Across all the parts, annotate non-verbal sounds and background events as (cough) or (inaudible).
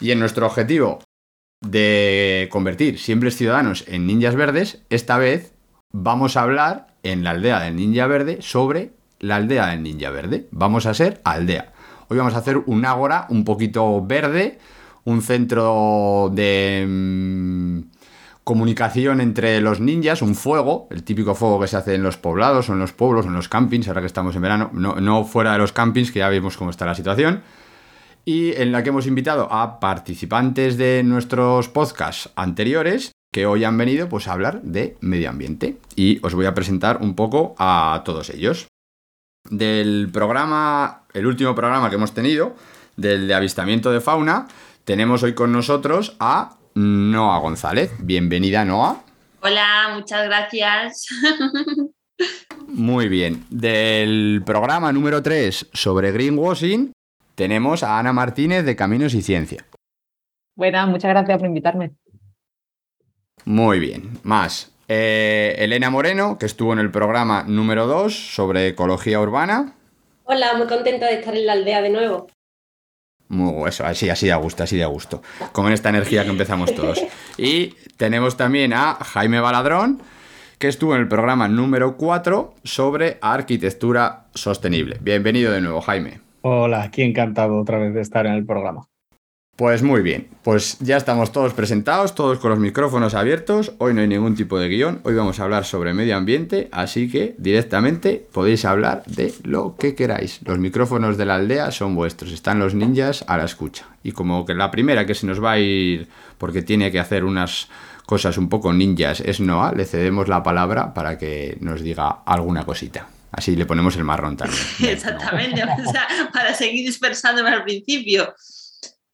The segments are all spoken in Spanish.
Y en nuestro objetivo de convertir simples ciudadanos en ninjas verdes, esta vez vamos a hablar en la aldea del ninja verde sobre la aldea del ninja verde. Vamos a ser aldea. Hoy vamos a hacer un ágora un poquito verde, un centro de mm, comunicación entre los ninjas, un fuego, el típico fuego que se hace en los poblados o en los pueblos o en los campings, ahora que estamos en verano, no, fuera de los campings, que ya vemos cómo está la situación y en la que hemos invitado a participantes de nuestros podcasts anteriores que hoy han venido pues, a hablar de medio ambiente. Y os voy a presentar un poco a todos ellos. Del programa, el último programa que hemos tenido, del de avistamiento de fauna, tenemos hoy con nosotros a Noa González. Bienvenida, Noa. Hola, muchas gracias. (laughs) Muy bien. Del programa número 3 sobre greenwashing, tenemos a Ana Martínez de Caminos y Ciencia. Buenas, muchas gracias por invitarme. Muy bien. Más. eh, Elena Moreno, que estuvo en el programa número 2 sobre ecología urbana. Hola, muy contenta de estar en la aldea de nuevo. Muy eso, así, así de gusto, así de gusto. Con esta energía que empezamos todos. Y tenemos también a Jaime Baladrón, que estuvo en el programa número 4 sobre arquitectura sostenible. Bienvenido de nuevo, Jaime. Hola, aquí encantado otra vez de estar en el programa. Pues muy bien, pues ya estamos todos presentados, todos con los micrófonos abiertos. Hoy no hay ningún tipo de guion, hoy vamos a hablar sobre medio ambiente, así que directamente podéis hablar de lo que queráis. Los micrófonos de la aldea son vuestros, están los ninjas a la escucha. Y como que la primera que se nos va a ir porque tiene que hacer unas cosas un poco ninjas es Noah, le cedemos la palabra para que nos diga alguna cosita. Así le ponemos el marrón también. (laughs) Exactamente, o sea, para seguir dispersándome al principio.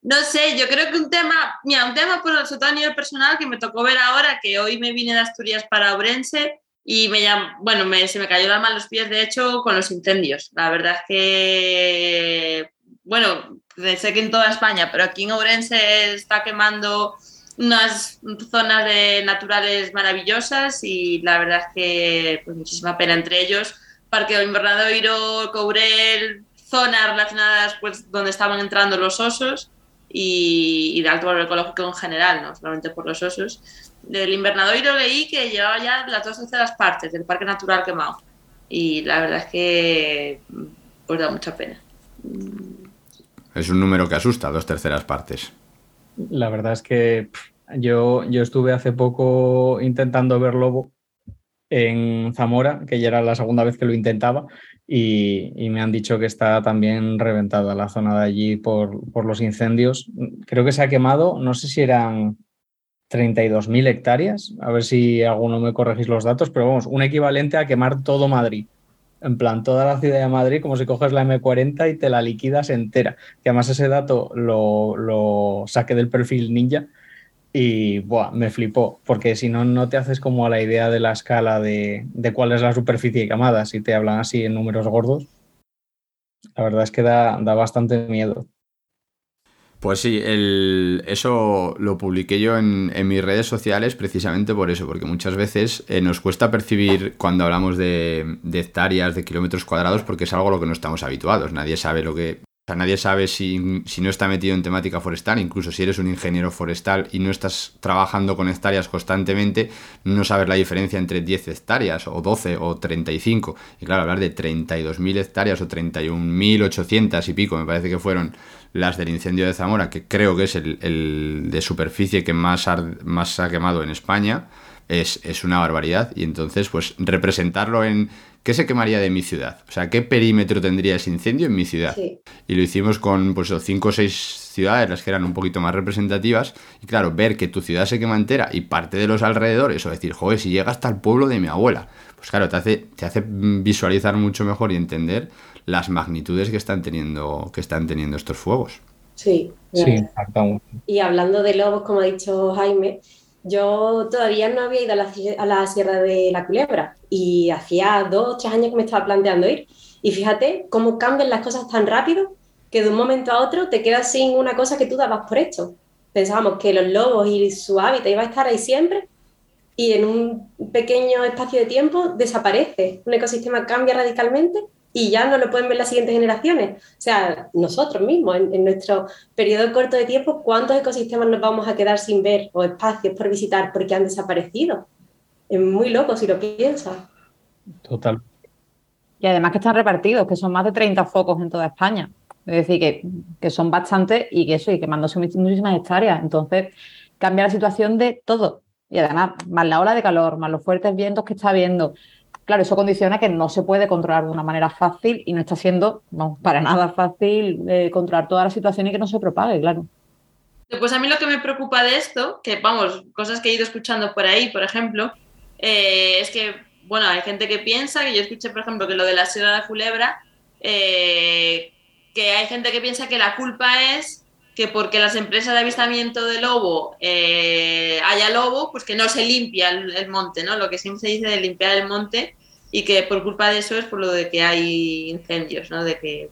No sé, yo creo que un tema, mira, un tema por sobre todo a nivel personal que me tocó ver ahora, que hoy me vine de Asturias para Ourense y me llam- bueno, me- se me cayó la mano los pies, de hecho, con los incendios. La verdad es que, bueno, sé que en toda España, pero aquí en Ourense está quemando unas zonas de naturales maravillosas y la verdad es que pues, muchísima pena entre ellos. Parque del Invernadoiro, Courel, zonas relacionadas pues donde estaban entrando los osos y, y de alto valor ecológico en general, no solamente por los osos. Del Invernadoiro leí que llevaba ya las dos terceras partes del Parque Natural quemado y la verdad es que pues da mucha pena. Es un número que asusta, dos terceras partes. La verdad es que yo, yo estuve hace poco intentando ver lobo en Zamora, que ya era la segunda vez que lo intentaba, y, me han dicho que está también reventada la zona de allí por, por los incendios. Creo que se ha quemado, no sé si eran 32.000 hectáreas, a ver si alguno me corregís los datos, pero vamos, un equivalente a quemar todo Madrid. En plan, toda la ciudad de Madrid, como si coges la M40 y te la liquidas entera. Que además ese dato lo, lo saqué del perfil ninja y buah, me flipó, porque si no, no te haces como a la idea de la escala de, de cuál es la superficie quemada, si te hablan así en números gordos. La verdad es que da, da bastante miedo. Pues sí, el, eso lo publiqué yo en, en, mis redes sociales precisamente por eso, porque muchas veces eh, nos cuesta percibir cuando hablamos de, de, hectáreas, de kilómetros cuadrados, porque es algo a lo que no estamos habituados. Nadie sabe lo que. Sea, nadie sabe si, si, no está metido en temática forestal, incluso si eres un ingeniero forestal y no estás trabajando con hectáreas constantemente, no sabes la diferencia entre 10 hectáreas o 12 o 35. Y claro, hablar de 32.000 hectáreas o 31.800 y pico, me parece que fueron las del incendio de Zamora, que creo que es el, el de superficie que más, más ha quemado en España, es, es una barbaridad. Y entonces, pues representarlo en ¿qué se quemaría de mi ciudad? O sea, ¿qué perímetro tendría ese incendio en mi ciudad? Y lo hicimos con pues cinco o seis ciudades, las que eran un poquito más representativas. Y claro, ver que tu ciudad se quema entera y parte de los alrededores, o decir, joder, si llega hasta el pueblo de mi abuela, pues claro, te hace, te hace visualizar mucho mejor y entender las magnitudes que están teniendo, que están teniendo estos fuegos. Sí, sí, Y hablando de lobos, como ha dicho Jaime, yo todavía no había ido a la, Sierra de la Culebra y hacía dos o tres años que me estaba planteando ir. Y fíjate cómo cambian las cosas tan rápido que de un momento a otro te quedas sin una cosa que tú dabas por hecho. Pensábamos que los lobos y su hábitat iba a estar ahí siempre y en un pequeño espacio de tiempo desaparece. Un ecosistema cambia radicalmente y ya no lo pueden ver las siguientes generaciones. O sea, nosotros mismos, en, nuestro periodo corto de tiempo, ¿cuántos ecosistemas nos vamos a quedar sin ver o espacios por visitar porque han desaparecido? Es muy loco si lo piensas. Total. Y además que están repartidos, que son más de 30 focos en toda España. Es decir, que, que son bastantes y que eso, y quemándose muchísimas hectáreas. Entonces, cambia la situación de todo. Y además, más la ola de calor, más los fuertes vientos que está habiendo, Claro, eso condiciona que no se puede controlar de una manera fácil y no está siendo para nada fácil eh, controlar toda la situación y que no se propague, claro. Pues a mí lo que me preocupa de esto, que vamos, cosas que he ido escuchando por ahí, por ejemplo, eh, es que, bueno, hay gente que piensa, que yo escuché, por ejemplo, que lo de la Sierra de la Culebra, eh, que hay gente que piensa que la culpa es que porque las empresas de avistamiento de lobo haya lobo, pues que no se limpia el, el, monte, ¿no? Lo que siempre se dice de limpiar el monte y que por culpa de eso es por lo de que hay incendios, ¿no? De que,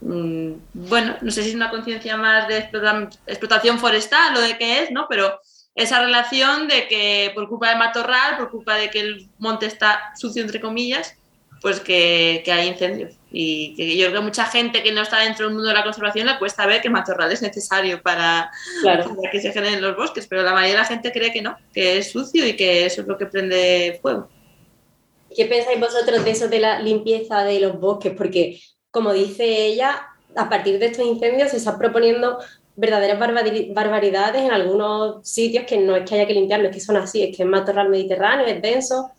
mm, bueno, no sé si es una conciencia más de explotación forestal o de qué es, ¿no? Pero esa relación de que por culpa de matorral, por culpa de que el monte está sucio, entre comillas, pues que, que hay incendios. Y que yo creo que mucha gente que no está dentro del mundo de la conservación le cuesta ver que matorral es necesario para, para, que se generen los bosques, pero la mayoría de la gente cree que no, que es sucio y que eso es lo que prende fuego. ¿Qué pensáis vosotros de eso de la limpieza de los bosques? Porque, como dice ella, a partir de estos incendios se están proponiendo verdaderas barbaridades en algunos sitios que no es que haya que limpiarlo, es que son así, es que es matorral mediterráneo, es denso.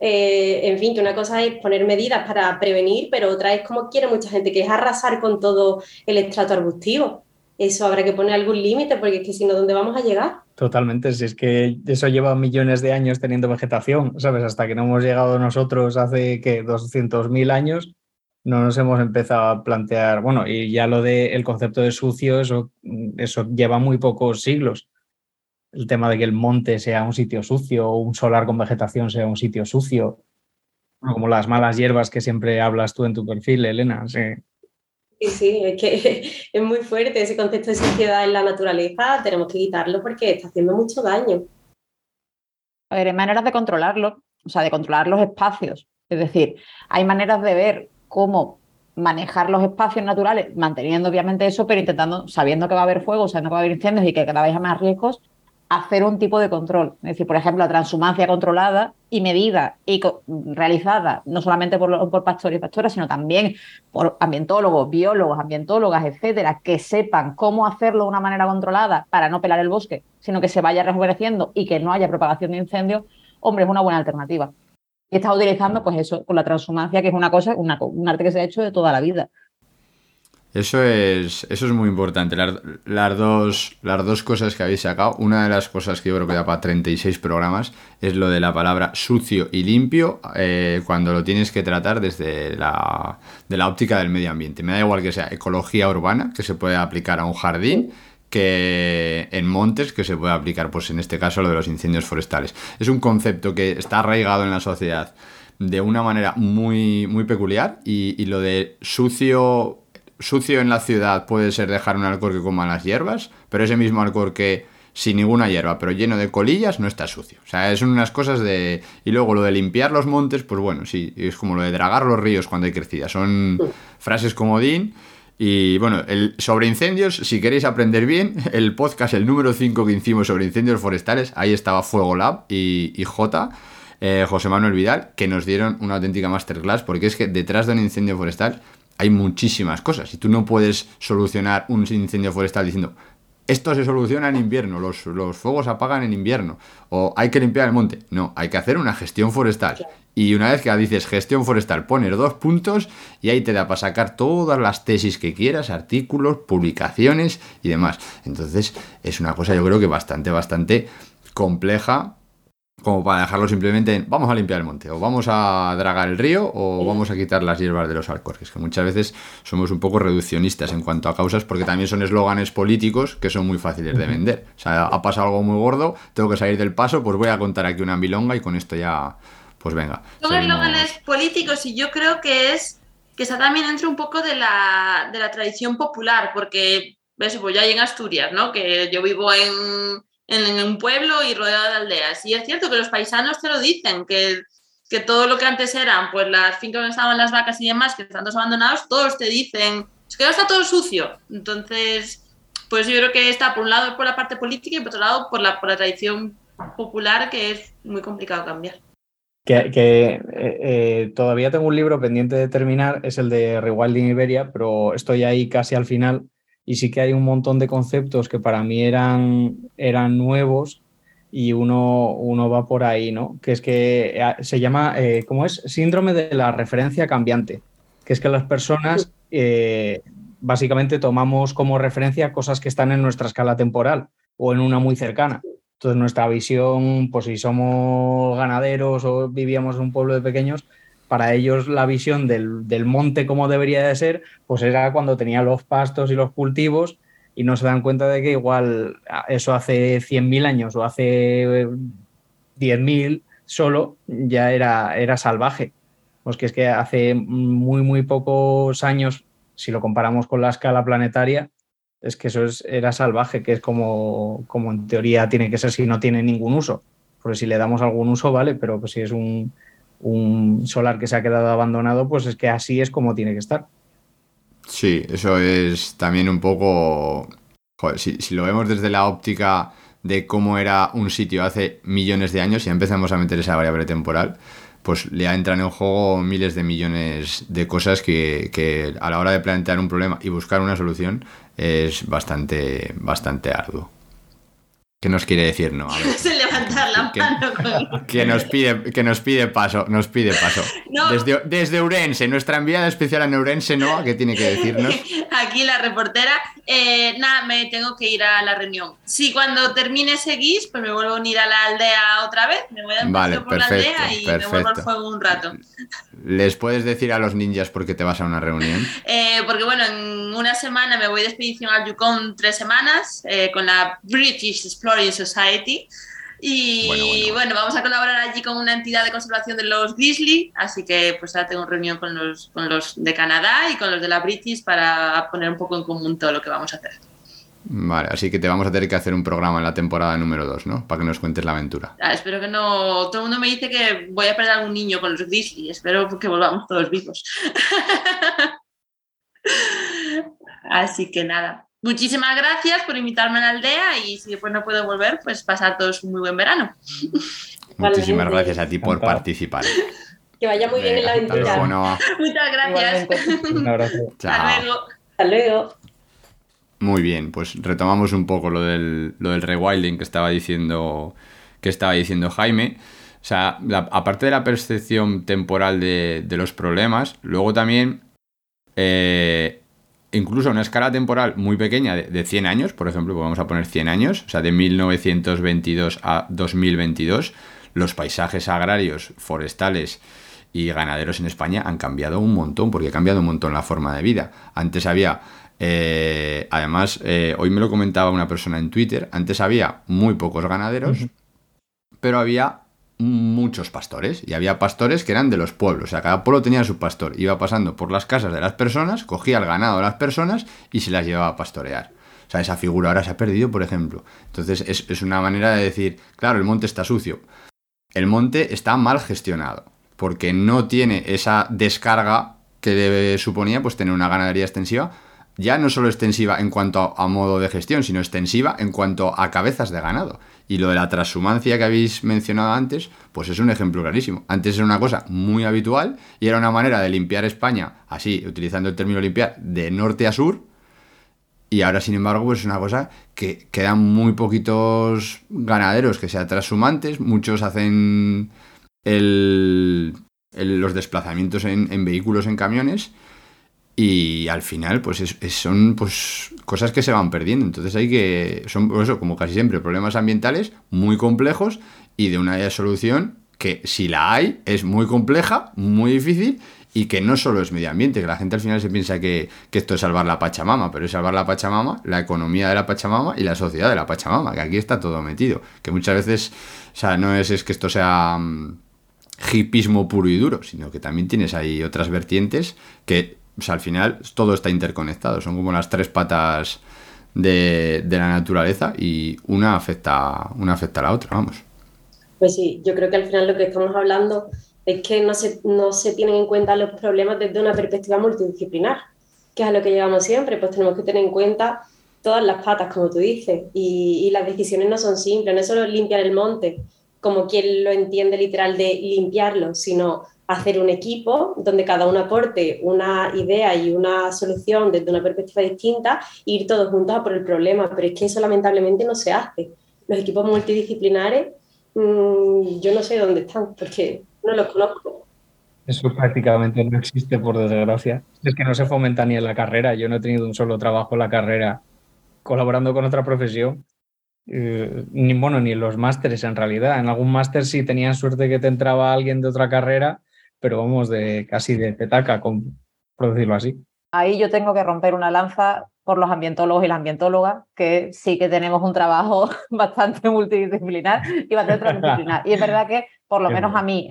Eh, en fin, que una cosa es poner medidas para prevenir, pero otra es como quiere mucha gente, que es arrasar con todo el estrato arbustivo. Eso habrá que poner algún límite, porque es que si no, ¿dónde vamos a llegar? Totalmente, si es que eso lleva millones de años teniendo vegetación, ¿sabes? Hasta que no hemos llegado nosotros hace, ¿qué? 200.000 años, no nos hemos empezado a plantear, bueno, y ya lo del concepto de sucio, eso, eso lleva muy pocos siglos. El tema de que el monte sea un sitio sucio o un solar con vegetación sea un sitio sucio, como las malas hierbas que siempre hablas tú en tu perfil, Elena. Sí. Sí, sí, es que (laughs) es muy fuerte ese concepto de sociedad en la naturaleza, tenemos que quitarlo porque está haciendo mucho daño. A ver, hay maneras de controlarlo, o sea, de controlar los espacios. Es decir, hay maneras de ver cómo manejar los espacios naturales, manteniendo obviamente eso, pero intentando, sabiendo que va a haber fuego, sabiendo que va a haber incendios y que cada vez hay más riesgos, hacer un tipo de control. Es decir, por ejemplo, la transhumancia controlada y medida y realizada no solamente por, pastores y pastoras, sino también por ambientólogos, biólogos, ambientólogas, etcétera, que sepan cómo hacerlo de una manera controlada para no pelar el bosque, sino que se vaya rejuveneciendo y que no haya propagación de incendios, hombre, es una buena alternativa. Y está utilizando, pues eso, con la transhumancia, que es una cosa, un arte que se ha hecho de toda la vida. Eso es, eso es muy importante. Las, dos, las dos cosas que habéis sacado, una de las cosas que yo creo que da para 36 programas es lo de la palabra sucio y limpio eh, cuando lo tienes que tratar desde la, de la óptica del medio ambiente. Me da igual que sea ecología urbana, que se puede aplicar a un jardín, que en montes, que se puede aplicar, pues en este caso, lo de los incendios forestales. Es un concepto que está arraigado en la sociedad de una manera muy, muy peculiar y, y lo de sucio sucio en la ciudad puede ser dejar un alcohol que coma las hierbas, pero ese mismo alcohol que sin ninguna hierba, pero lleno de colillas, no está sucio. O sea, son unas cosas de... Y luego lo de limpiar los montes, pues bueno, sí, es como lo de dragar los ríos cuando hay crecida. Son frases comodín Y bueno, el, sobre incendios, si queréis aprender bien, (laughs) el podcast, el número 5 que hicimos sobre incendios forestales, ahí estaba Fuego Lab y, y J, eh, José Manuel Vidal, que nos dieron una auténtica masterclass, porque es que detrás de un incendio forestal hay muchísimas cosas. Y tú no puedes solucionar un incendio forestal diciendo, esto se soluciona en invierno, los, los fuegos se apagan en invierno, o hay que limpiar el monte. No, hay que hacer una gestión forestal. Y una vez que dices gestión forestal, pones dos puntos y ahí te da para sacar todas las tesis que quieras, artículos, publicaciones y demás. Entonces es una cosa yo creo que bastante, bastante compleja como para dejarlo simplemente en vamos a limpiar el monte, o vamos a dragar el río, o vamos a quitar las hierbas de los alcorques, que muchas veces somos un poco reduccionistas en cuanto a causas, porque también son eslóganes políticos que son muy fáciles de vender. O sea, ha pasado algo muy gordo, tengo que salir del paso, pues voy a contar aquí una milonga y con esto ya, pues venga. Son eslóganes políticos y yo creo que es que está también dentro un poco de la, de la tradición popular, porque, ves, pues ya hay en Asturias, ¿no? Que yo vivo en en, un pueblo y rodeado de aldeas. Y es cierto que los paisanos te lo dicen, que, que todo lo que antes eran, pues las fincas donde estaban las vacas y demás, que están todos abandonados, todos te dicen, es que ahora está todo sucio. Entonces, pues yo creo que está por un lado por la parte política y por otro lado por la, por la tradición popular, que es muy complicado cambiar. Que, que eh, eh, todavía tengo un libro pendiente de terminar, es el de Rewilding Iberia, pero estoy ahí casi al final y sí que hay un montón de conceptos que para mí eran, eran nuevos y uno, uno va por ahí, ¿no? Que es que eh, se llama, eh, ¿cómo es? Síndrome de la referencia cambiante, que es que las personas eh, básicamente tomamos como referencia cosas que están en nuestra escala temporal o en una muy cercana. Entonces nuestra visión, pues si somos ganaderos o vivíamos en un pueblo de pequeños, para ellos la visión del, monte como debería de ser, pues era cuando tenía los pastos y los cultivos y no se dan cuenta de que igual eso hace 100.000 años o hace 10.000 solo ya era, era salvaje. Pues que es que hace muy, muy pocos años, si lo comparamos con la escala planetaria, es que eso es, era salvaje, que es como, como en teoría tiene que ser si no tiene ningún uso. Porque si le damos algún uso, vale, pero pues si es un, un solar que se ha quedado abandonado, pues es que así es como tiene que estar. Sí, eso es también un poco... Joder, si, lo vemos desde la óptica de cómo era un sitio hace millones de años y empezamos a meter esa variable temporal, pues le entran en juego miles de millones de cosas que, que, a la hora de plantear un problema y buscar una solución es bastante, bastante arduo. ¿Qué nos quiere decir no? (laughs) levantar la mano. Que, nos pide, que nos pide paso, nos pide paso. (laughs) Desde, desde Urense, nuestra enviada especial a Urense, ¿no? ¿Qué tiene que decirnos? (laughs) Aquí la reportera. Eh, nada, me tengo que ir a la reunión. Si cuando termine seguís, pues me vuelvo a unir a la aldea otra vez. Me voy a dar un vale, por la aldea y me vuelvo al fuego un rato. ¿Les puedes decir a los ninjas por qué te vas a una reunión? Eh, porque bueno, en una semana me voy de expedición al Yukon tres semanas eh, con la British Exploring Society. Y bueno, vamos a colaborar allí con una entidad de conservación de los grizzly, así que pues ahora tengo reunión con los, con los de Canadá y con los de la British para poner un poco en común todo lo que vamos a hacer. Vale, así que te vamos a tener que hacer un programa en la temporada número 2, ¿no? Para que nos cuentes la aventura. Ah, espero que no. Todo el mundo me dice que voy a perder a algún niño con los grizzly. Espero que volvamos todos vivos. (laughs) así que nada. Muchísimas gracias por invitarme a la aldea y si después no puedo volver, pues pasar todos un muy buen verano. Muchísimas gracias a ti por participar. Que vaya muy bien en la aventura. Muchas gracias. (laughs) Un abrazo. Hasta luego. Hasta luego. Muy bien, pues retomamos un poco lo del, lo del rewilding que estaba diciendo que estaba diciendo Jaime. O sea, aparte de la percepción temporal de, de los problemas, luego también eh, incluso a una escala temporal muy pequeña de, 100 años, por ejemplo, pues vamos a poner 100 años, o sea, de 1922 a 2022, los paisajes agrarios, forestales y ganaderos en España han cambiado un montón, porque ha cambiado un montón la forma de vida. Antes había, eh, además, eh, hoy me lo comentaba una persona en Twitter, antes había muy pocos ganaderos, pero había muchos pastores y había pastores que eran de los pueblos, o sea, cada pueblo tenía su pastor, iba pasando por las casas de las personas, cogía el ganado de las personas y se las llevaba a pastorear. O sea, esa figura ahora se ha perdido, por ejemplo. Entonces es, una manera de decir, claro, el monte está sucio. El monte está mal gestionado, porque no tiene esa descarga que debe, suponía pues tener una ganadería extensiva ya no solo extensiva en cuanto a, modo de gestión, sino extensiva en cuanto a cabezas de ganado. Y lo de la transhumancia que habéis mencionado antes, pues es un ejemplo clarísimo. Antes era una cosa muy habitual y era una manera de limpiar España, así, utilizando el término limpiar, de norte a sur. Y ahora, sin embargo, pues es una cosa que quedan muy poquitos ganaderos que sean transhumantes. Muchos hacen los desplazamientos en, en vehículos, en camiones y al final pues son pues cosas que se van perdiendo entonces hay que son eso como casi siempre problemas ambientales muy complejos y de una solución que si la hay es muy compleja muy difícil y que no solo es medio ambiente, que la gente al final se piensa que, esto es salvar la Pachamama, pero es salvar la Pachamama, la economía de la Pachamama y la sociedad de la Pachamama, que aquí está todo metido. Que muchas veces, o sea, no es, es que esto sea mm, hipismo puro y duro, sino que también tienes ahí otras vertientes que o sea, al final todo está interconectado, son como las tres patas de, la naturaleza y una afecta, una afecta a la otra, vamos. Pues sí, yo creo que al final lo que estamos hablando es que no se, no se tienen en cuenta los problemas desde una perspectiva multidisciplinar, que es a lo que llevamos siempre, pues tenemos que tener en cuenta todas las patas, como tú dices, y, y las decisiones no son simples, no es solo limpiar el monte, como quien lo entiende literal de limpiarlo, sino hacer un equipo donde cada uno aporte una idea y una solución desde una perspectiva distinta e ir todos juntos a por el problema, pero es que eso lamentablemente no se hace. Los equipos multidisciplinares, mm, yo no sé dónde están, porque no los conozco. Eso prácticamente no existe, por desgracia. Es que no se fomenta ni en la carrera. Yo no he tenido un solo trabajo en la carrera colaborando con otra profesión. Eh, ni bueno, ni los másteres en realidad. En algún máster sí tenían suerte que te entraba alguien de otra carrera pero vamos de casi de petaca, por decirlo así. Ahí yo tengo que romper una lanza por los ambientólogos y las ambientólogas, que sí que tenemos un trabajo (laughs) bastante multidisciplinar y bastante (laughs) transdisciplinar. Y es verdad que, por lo menos a mí,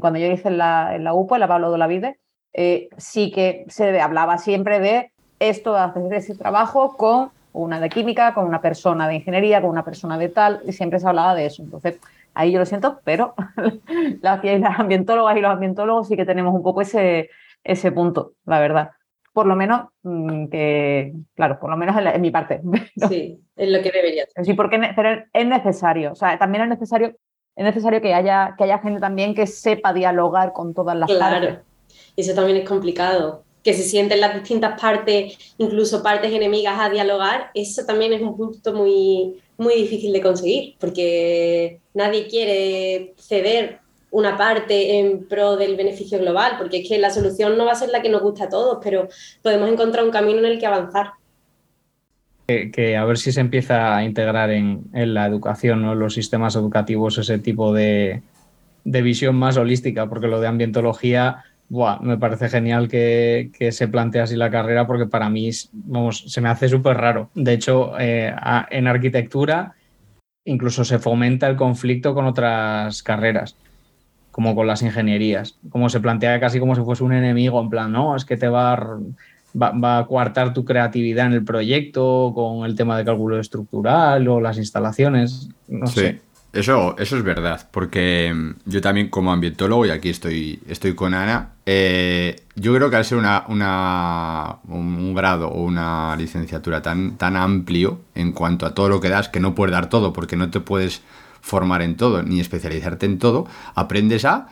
cuando yo hice en la, en la UPO, en la Pablo de la Vide, eh, sí que se hablaba siempre de esto, de hacer ese trabajo con una de química, con una persona de ingeniería, con una persona de tal, y siempre se hablaba de eso. Entonces, ahí yo lo siento, pero (laughs) las, ambientólogas y los ambientólogos sí que tenemos un poco ese, ese punto, la verdad. Por lo menos mm, que, claro, por lo menos en, mi parte. (laughs) sí, es lo que debería ser. Sí, porque es necesario, o sea, también es necesario, es necesario que haya, que haya gente también que sepa dialogar con todas las claro. Y eso también es complicado, que se sienten las distintas partes, incluso partes enemigas a dialogar, eso también es un punto muy, muy difícil de conseguir, porque nadie quiere ceder una parte en pro del beneficio global, porque es que la solución no va a ser la que nos gusta a todos, pero podemos encontrar un camino en el que avanzar. Que, a ver si se empieza a integrar en, la educación, ¿no? en los sistemas educativos, ese tipo de, de visión más holística, porque lo de ambientología Buah, me parece genial que, se plantee así la carrera porque para mí vamos, se me hace súper raro. De hecho, eh, en arquitectura incluso se fomenta el conflicto con otras carreras, como con las ingenierías. Como se plantea casi como si fuese un enemigo, en plan, no, es que te va a, va, a coartar tu creatividad en el proyecto con el tema de cálculo estructural o las instalaciones. No sé. Eso, eso es verdad, porque mm, yo también como ambientólogo, y aquí estoy, estoy con Ana, eh, yo creo que al ser una, una, un grado o una licenciatura tan, tan amplio en cuanto a todo lo que das, que no puedes dar todo, porque no te puedes formar en todo, ni especializarte en todo, aprendes a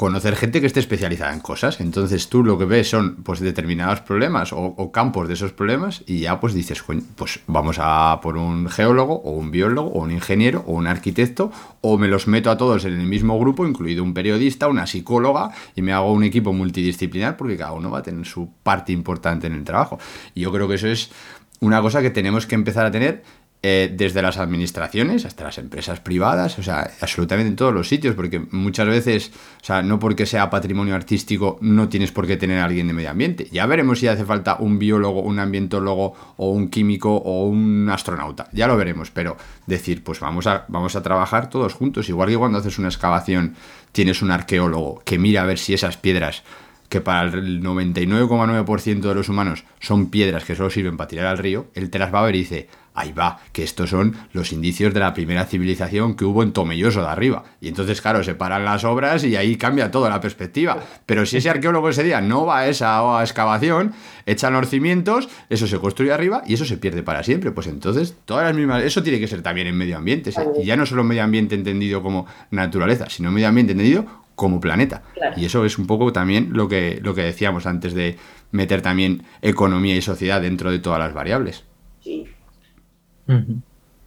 conocer gente que esté especializada en cosas. Entonces tú lo que ves son pues determinados problemas o, campos de esos problemas y ya pues dices, pues vamos a por un geólogo o un biólogo o un ingeniero o un arquitecto o me los meto a todos en el mismo grupo, incluido un periodista, una psicóloga y me hago un equipo multidisciplinar porque cada uno va a tener su parte importante en el trabajo. Y yo creo que eso es una cosa que tenemos que empezar a tener eh, desde las administraciones hasta las empresas privadas, o sea, absolutamente en todos los sitios, porque muchas veces, o sea, no porque sea patrimonio artístico no tienes por qué tener a alguien de medio ambiente. Ya veremos si hace falta un biólogo, un ambientólogo o un químico o un astronauta, ya lo veremos, pero decir, pues vamos a, vamos a trabajar todos juntos, igual que cuando haces una excavación tienes un arqueólogo que mira a ver si esas piedras que para el 99,9% de los humanos son piedras que solo sirven para tirar al río, él te las va a ver y dice, ahí va, que estos son los indicios de la primera civilización que hubo en Tomelloso de arriba. Y entonces, claro, se paran las obras y ahí cambia toda la perspectiva. Pero si ese (laughs) arqueólogo ese día no va a esa excavación, echan los cimientos, eso se construye arriba y eso se pierde para siempre. Pues entonces, todas las mismas. Eso tiene que ser también en medio ambiente. Y ya no solo medio ambiente entendido como naturaleza, sino medio ambiente entendido como planeta. Y eso es un poco también lo que, lo que decíamos antes de meter también economía y sociedad dentro de todas las variables. Sí.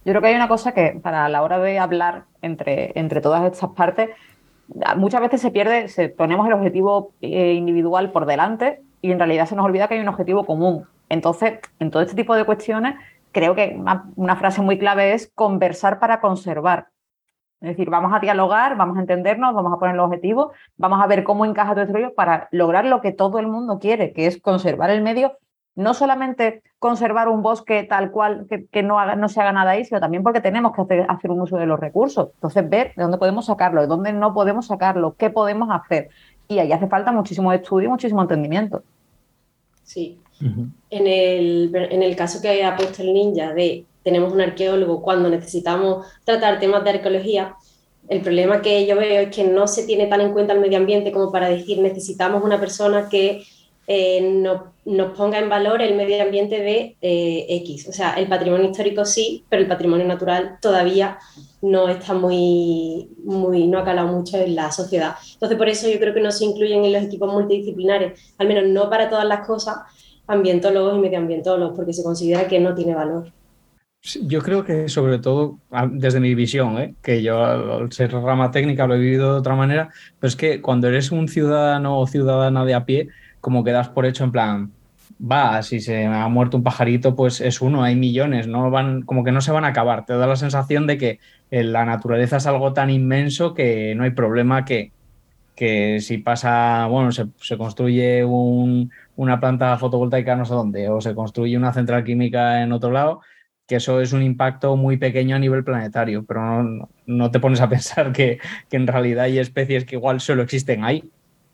Yo creo que hay una cosa que para la hora de hablar entre, entre todas estas partes, muchas veces se pierde, se, ponemos el objetivo eh, individual por delante y en realidad se nos olvida que hay un objetivo común. Entonces, en todo este tipo de cuestiones, creo que una, frase muy clave es conversar para conservar. Es decir, vamos a dialogar, vamos a entendernos, vamos a poner los objetivos, vamos a ver cómo encaja todo esto para lograr lo que todo el mundo quiere, que es conservar el medio no solamente conservar un bosque tal cual, que, no, haga, no se haga nada ahí, sino también porque tenemos que hacer, un uso de los recursos. Entonces, ver de dónde podemos sacarlo, de dónde no podemos sacarlo, qué podemos hacer. Y ahí hace falta muchísimo estudio y muchísimo entendimiento. Sí. en, el, en el caso que ha puesto el ninja de tenemos un arqueólogo cuando necesitamos tratar temas de arqueología, el problema que yo veo es que no se tiene tan en cuenta el medio ambiente como para decir necesitamos una persona que eh, no, nos ponga en valor el medio ambiente de eh, X. O sea, el patrimonio histórico sí, pero el patrimonio natural todavía no está muy, muy, no ha calado mucho en la sociedad. Entonces, por eso yo creo que no se incluyen en los equipos multidisciplinares, al menos no para todas las cosas, ambientólogos y medioambientólogos, porque se considera que no tiene valor. Yo creo que sobre todo, desde mi visión, ¿eh? que yo al ser rama técnica lo he vivido de otra manera, pero es que cuando eres un ciudadano o ciudadana de a pie, como quedas por hecho en plan, va, si se ha muerto un pajarito, pues es uno, hay millones, no van, como que no se van a acabar. Te da la sensación de que eh, la naturaleza es algo tan inmenso que no hay problema que, que si pasa, bueno, se, construye una planta fotovoltaica no sé dónde, o se construye una central química en otro lado, que eso es un impacto muy pequeño a nivel planetario, pero no, no te pones a (laughs) pensar que, que en realidad hay especies que igual solo existen ahí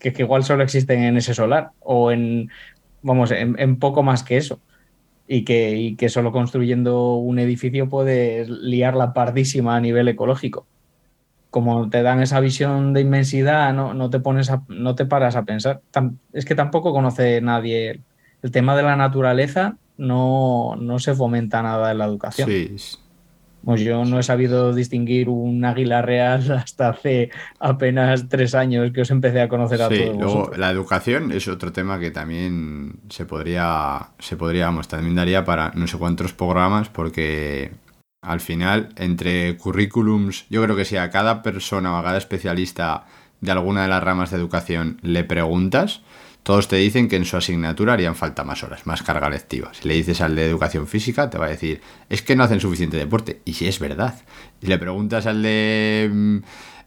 que, igual solo existen en ese solar o en, vamos, en, poco más que eso. Y que, que, solo construyendo un edificio puedes liar la pardísima a nivel ecológico. Como te dan esa visión de inmensidad, no, no te pones no te paras a pensar. es que tampoco conoce nadie el tema de la naturaleza, no, no se fomenta nada en la educación. Sí, pues yo no he sabido distinguir un águila real (laughs) hasta hace apenas tres años que os empecé a conocer a sí, Luego, la educación es otro tema que también se podría, se podría, vamos, también daría para no sé cuántos programas, porque al final, entre currículums, yo creo que si a cada persona o a cada especialista de alguna de las ramas de educación le preguntas, todos te dicen que en su asignatura harían falta más horas, más carga lectiva. Si le dices al de educación física, te va a decir, es que no hacen suficiente deporte. Y si es verdad. Si le preguntas al de mm,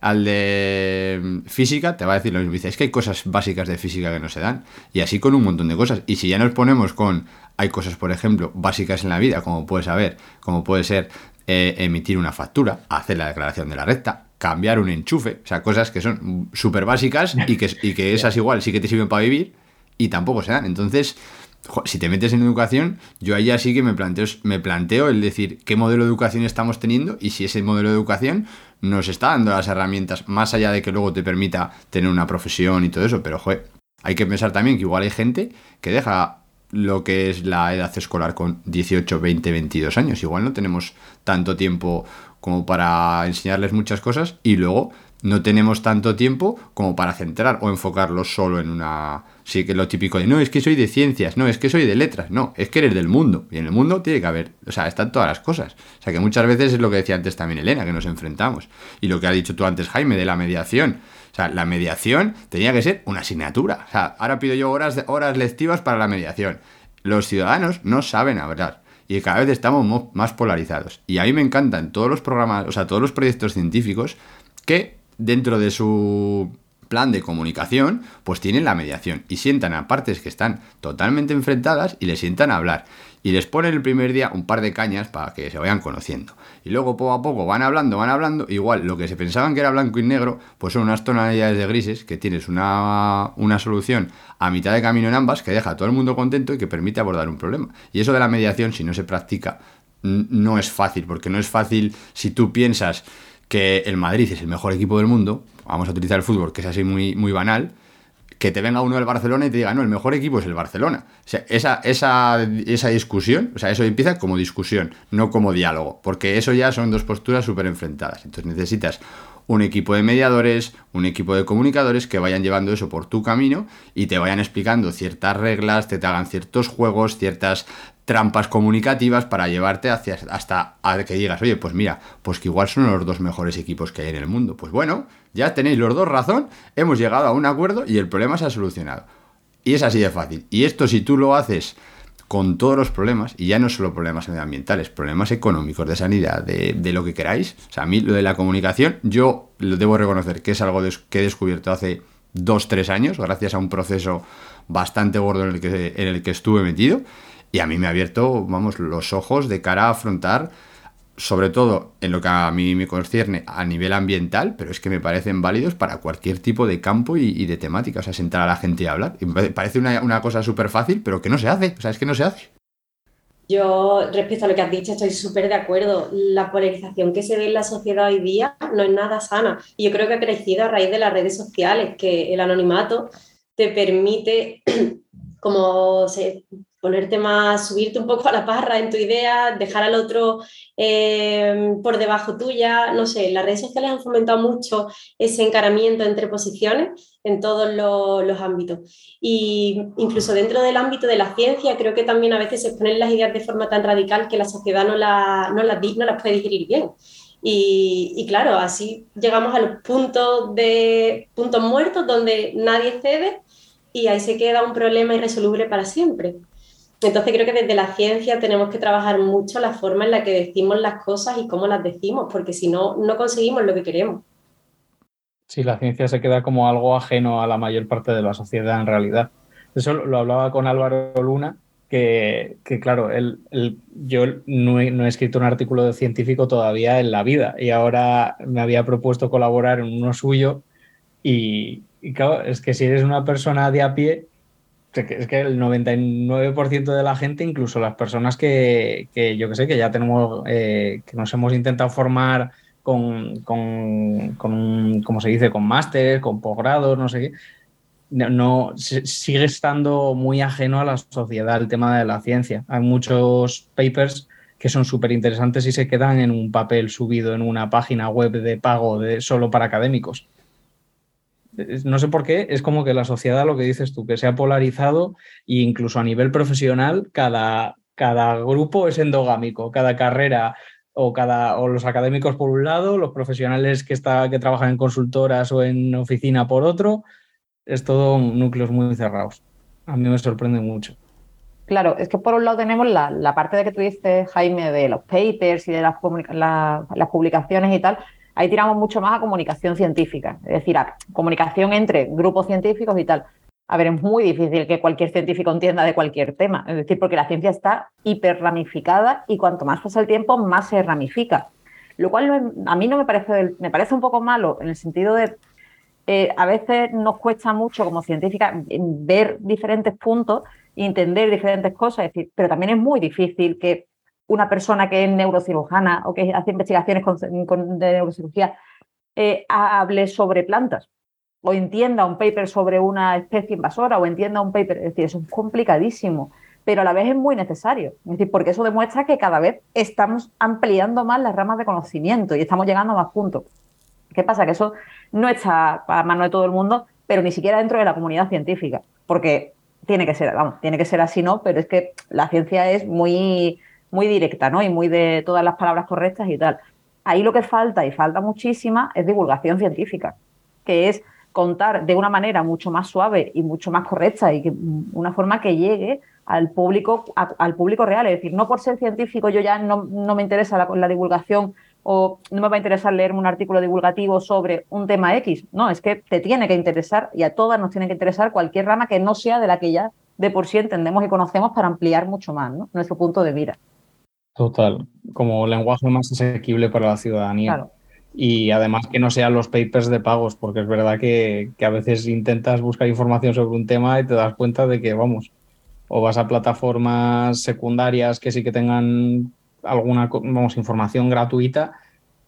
al de mm, física, te va a decir lo mismo. Dice, es que hay cosas básicas de física que no se dan. Y así con un montón de cosas. Y si ya nos ponemos con, hay cosas, por ejemplo, básicas en la vida, como puedes saber, como puede ser eh, emitir una factura, hacer la declaración de la recta, cambiar un enchufe, o sea, cosas que son súper básicas y que, y que esas (laughs) igual sí que te sirven para vivir y tampoco se dan. Entonces, si te metes en educación, yo ahí así que me planteo, me planteo el decir qué modelo de educación estamos teniendo y si ese modelo de educación nos está dando las herramientas, más allá de que luego te permita tener una profesión y todo eso, pero joder, hay que pensar también que igual hay gente que deja lo que es la edad escolar con 18, 20, 22 años. Igual no tenemos tanto tiempo como para enseñarles muchas cosas y luego no tenemos tanto tiempo como para centrar o enfocarlo solo en una... Sí que lo típico de, no, es que soy de ciencias, no, es que soy de letras, no, es que eres del mundo. Y en el mundo tiene que haber, o sea, están todas las cosas. O sea, que muchas veces es lo que decía antes también Elena, que nos enfrentamos. Y lo que ha dicho tú antes, Jaime, de la mediación. O sea, la mediación tenía que ser una asignatura. O sea, ahora pido yo horas, horas lectivas para la mediación. Los ciudadanos no saben hablar y cada vez estamos más polarizados. Y a mí me encantan todos los programas, o sea, todos los proyectos científicos que dentro de su plan de comunicación, pues tienen la mediación y sientan a partes que están totalmente enfrentadas y les sientan a hablar. Y les ponen el primer día un par de cañas para que se vayan conociendo. Y luego poco a poco van hablando, van hablando. Igual lo que se pensaban que era blanco y negro, pues son unas tonalidades de grises que tienes una, una solución a mitad de camino en ambas que deja a todo el mundo contento y que permite abordar un problema. Y eso de la mediación, si no se practica, no es fácil, porque no es fácil si tú piensas que el Madrid es el mejor equipo del mundo, vamos a utilizar el fútbol, que es así muy, muy banal, que te venga uno del Barcelona y te diga, no, el mejor equipo es el Barcelona. O sea, esa, esa, esa discusión, o sea, eso empieza como discusión, no como diálogo, porque eso ya son dos posturas súper enfrentadas. Entonces necesitas un equipo de mediadores, un equipo de comunicadores que vayan llevando eso por tu camino y te vayan explicando ciertas reglas, te, hagan ciertos juegos, ciertas trampas comunicativas para llevarte hacia, hasta que digas, oye, pues mira, pues que igual son los dos mejores equipos que hay en el mundo. Pues bueno, ya tenéis los dos razón, hemos llegado a un acuerdo y el problema se ha solucionado. Y es así de fácil. Y esto si tú lo haces con todos los problemas, y ya no solo problemas medioambientales, problemas económicos, de sanidad, de, lo que queráis. O sea, a mí lo de la comunicación, yo lo debo reconocer que es algo que he descubierto hace dos, tres años, gracias a un proceso bastante gordo en el que, en el que estuve metido, y a mí me ha abierto, vamos, los ojos de cara a afrontar sobre todo en lo que a mí me concierne a nivel ambiental, pero es que me parecen válidos para cualquier tipo de campo y, de temática. O sea, sentar a la gente y hablar. Parece una, cosa súper fácil, pero que no se hace. O sea, es que no se hace. Yo, respecto a lo que has dicho, estoy súper de acuerdo. La polarización que se ve en la sociedad hoy día no es nada sana. Y yo creo que ha crecido a raíz de las redes sociales, que el anonimato te permite (clears throat) como se, ponerte más, subirte un poco a la parra en tu idea, dejar al otro eh, por debajo tuya, no sé, las redes sociales han fomentado mucho ese encaramiento entre posiciones en todos los, ámbitos. Y incluso dentro del ámbito de la ciencia, creo que también a veces se exponen las ideas de forma tan radical que la sociedad no, la, no, las, no las puede digerir bien. Y, y, claro, así llegamos a los puntos, de, puntos muertos donde nadie cede y ahí se queda un problema irresoluble para siempre. Entonces creo que desde la ciencia tenemos que trabajar mucho la forma en la que decimos las cosas y cómo las decimos, porque si no, no conseguimos lo que queremos. Sí, la ciencia se queda como algo ajeno a la mayor parte de la sociedad en realidad. Eso lo hablaba con Álvaro Luna, que, claro, él, yo no he, escrito un artículo de científico todavía en la vida y ahora me había propuesto colaborar en uno suyo y, y claro, es que si eres una persona de a pie, es que el 99% de la gente, incluso las personas que, yo que sé, que ya tenemos, eh, que nos hemos intentado formar con, con, con se dice?, con máster, con posgrados, no sé qué, no, sigue estando muy ajeno a la sociedad el tema de la ciencia. Hay muchos papers que son súper interesantes y se quedan en un papel subido en una página web de pago solo para académicos no sé por qué, es como que la sociedad, lo que dices tú, que se ha polarizado e incluso a nivel profesional, cada, cada grupo es endogámico, cada carrera o, cada, o los académicos por un lado, los profesionales que, está, que trabajan en consultoras o en oficina por otro, es todo núcleos muy cerrados. A mí me sorprende mucho. Claro, es que por un lado tenemos la, parte de que tú dices, Jaime, de los papers y de las, las publicaciones y tal, Ahí tiramos mucho más a comunicación científica, es decir, a comunicación entre grupos científicos y tal. A ver, es muy difícil que cualquier científico entienda de cualquier tema, es decir, porque la ciencia está hiperramificada y cuanto más pasa el tiempo, más se ramifica. Lo cual a mí no me parece, me parece un poco malo en el sentido de eh, a veces nos cuesta mucho como científica ver diferentes puntos entender diferentes cosas, decir, pero también es muy difícil que una persona que es neurocirujana o que hace investigaciones de neurocirugía eh, hable sobre plantas o entienda un paper sobre una especie invasora o entienda un paper, es decir, eso es complicadísimo, pero a la vez es muy necesario, es decir, porque eso demuestra que cada vez estamos ampliando más las ramas de conocimiento y estamos llegando a más puntos. ¿Qué pasa? Que eso no está a mano de todo el mundo, pero ni siquiera dentro de la comunidad científica, porque tiene que ser, vamos, tiene que ser así, ¿no? Pero es que la ciencia es muy muy directa, ¿no? Y muy de todas las palabras correctas y tal. Ahí lo que falta, y falta muchísima, es divulgación científica, que es contar de una manera mucho más suave y mucho más correcta y que una forma que llegue al público, al público real. Es decir, no por ser científico yo ya no, me interesa la, la, divulgación o no me va a interesar leerme un artículo divulgativo sobre un tema X. No, es que te tiene que interesar y a todas nos tiene que interesar cualquier rama que no sea de la que ya de por sí entendemos y conocemos para ampliar mucho más nuestro punto de mira. Total, como lenguaje más asequible para la ciudadanía. Y además que no sean los papers de pagos, porque es verdad que, a veces intentas buscar información sobre un tema y te das cuenta de que, vamos, o vas a plataformas secundarias que sí que tengan alguna vamos, información gratuita,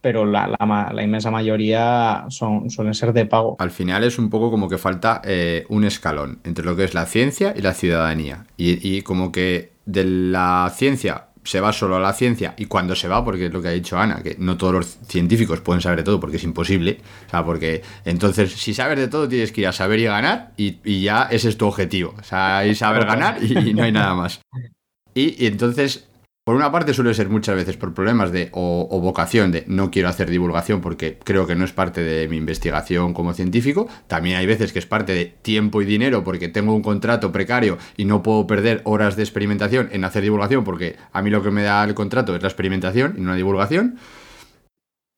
pero la, la, inmensa mayoría son, suelen ser de pago. Al final es un poco como que falta eh, un escalón entre lo que es la ciencia y la ciudadanía. Y, y como que de la ciencia se va solo a la ciencia y cuando se va, porque es lo que ha dicho Ana, que no todos los científicos pueden saber de todo porque es imposible, o sea, porque entonces si sabes de todo tienes que ir a saber y ganar y, y ya ese es tu objetivo, o sea, ir saber ganar y, no hay nada más. (laughs) Y, y entonces por una parte suele ser muchas veces por problemas de o, vocación de no quiero hacer divulgación porque creo que no es parte de mi investigación como científico. También hay veces que es parte de tiempo y dinero porque tengo un contrato precario y no puedo perder horas de experimentación en hacer divulgación porque a mí lo que me da el contrato es la experimentación y no la divulgación.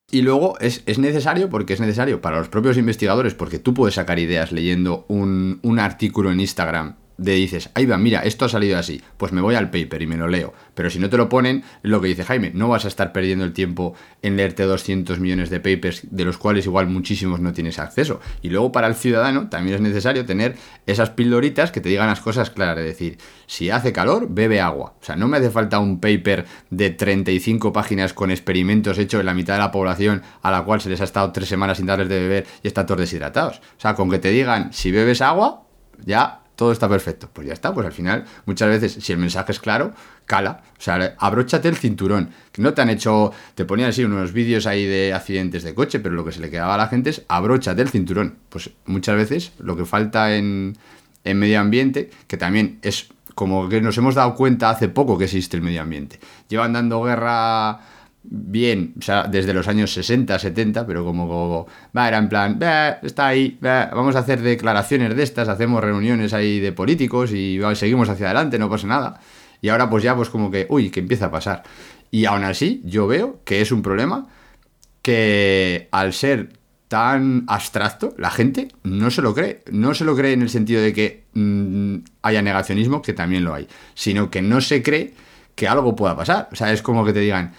Y luego es, necesario porque es necesario para los propios investigadores porque tú puedes sacar ideas leyendo un, un artículo en Instagram de dices, ahí va, mira, esto ha salido así, pues me voy al paper y me lo leo. Pero si no te lo ponen, lo que dice Jaime, no vas a estar perdiendo el tiempo en leerte 200 millones de papers, de los cuales igual muchísimos no tienes acceso. Y luego para el ciudadano también es necesario tener esas pildoritas que te digan las cosas claras, es decir, si hace calor, bebe agua. O sea, no me hace falta un paper de 35 páginas con experimentos hechos en la mitad de la población a la cual se les ha estado tres semanas sin darles de beber y están todos deshidratados. O sea, con que te digan, si bebes agua, ya todo está perfecto. Pues ya está, pues al final, muchas veces, si el mensaje es claro, cala. O sea, abróchate el cinturón. Que no te han hecho, te ponían así unos vídeos ahí de accidentes de coche, pero lo que se le quedaba a la gente es abróchate el cinturón. Pues muchas veces lo que falta en, en medio ambiente, que también es como que nos hemos dado cuenta hace poco que existe el medio ambiente. Llevan dando guerra bien, o sea, desde los años 60, 70, pero como, va, era en plan, está ahí, vamos a hacer declaraciones de estas, hacemos reuniones ahí de políticos y seguimos hacia adelante, no pasa nada. Y ahora pues ya pues como que, uy, que empieza a pasar. Y aún así yo veo que es un problema que al ser tan abstracto, la gente no se lo cree. No se lo cree en el sentido de que mm, haya negacionismo, que también lo hay, sino que no se cree que algo pueda pasar. O sea, es como que te digan,